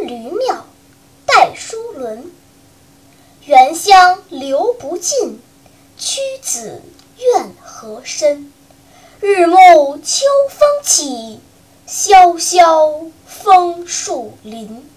驴庙戴叔伦原乡留不尽，屈子怨何深。日暮秋风起，萧萧枫树林。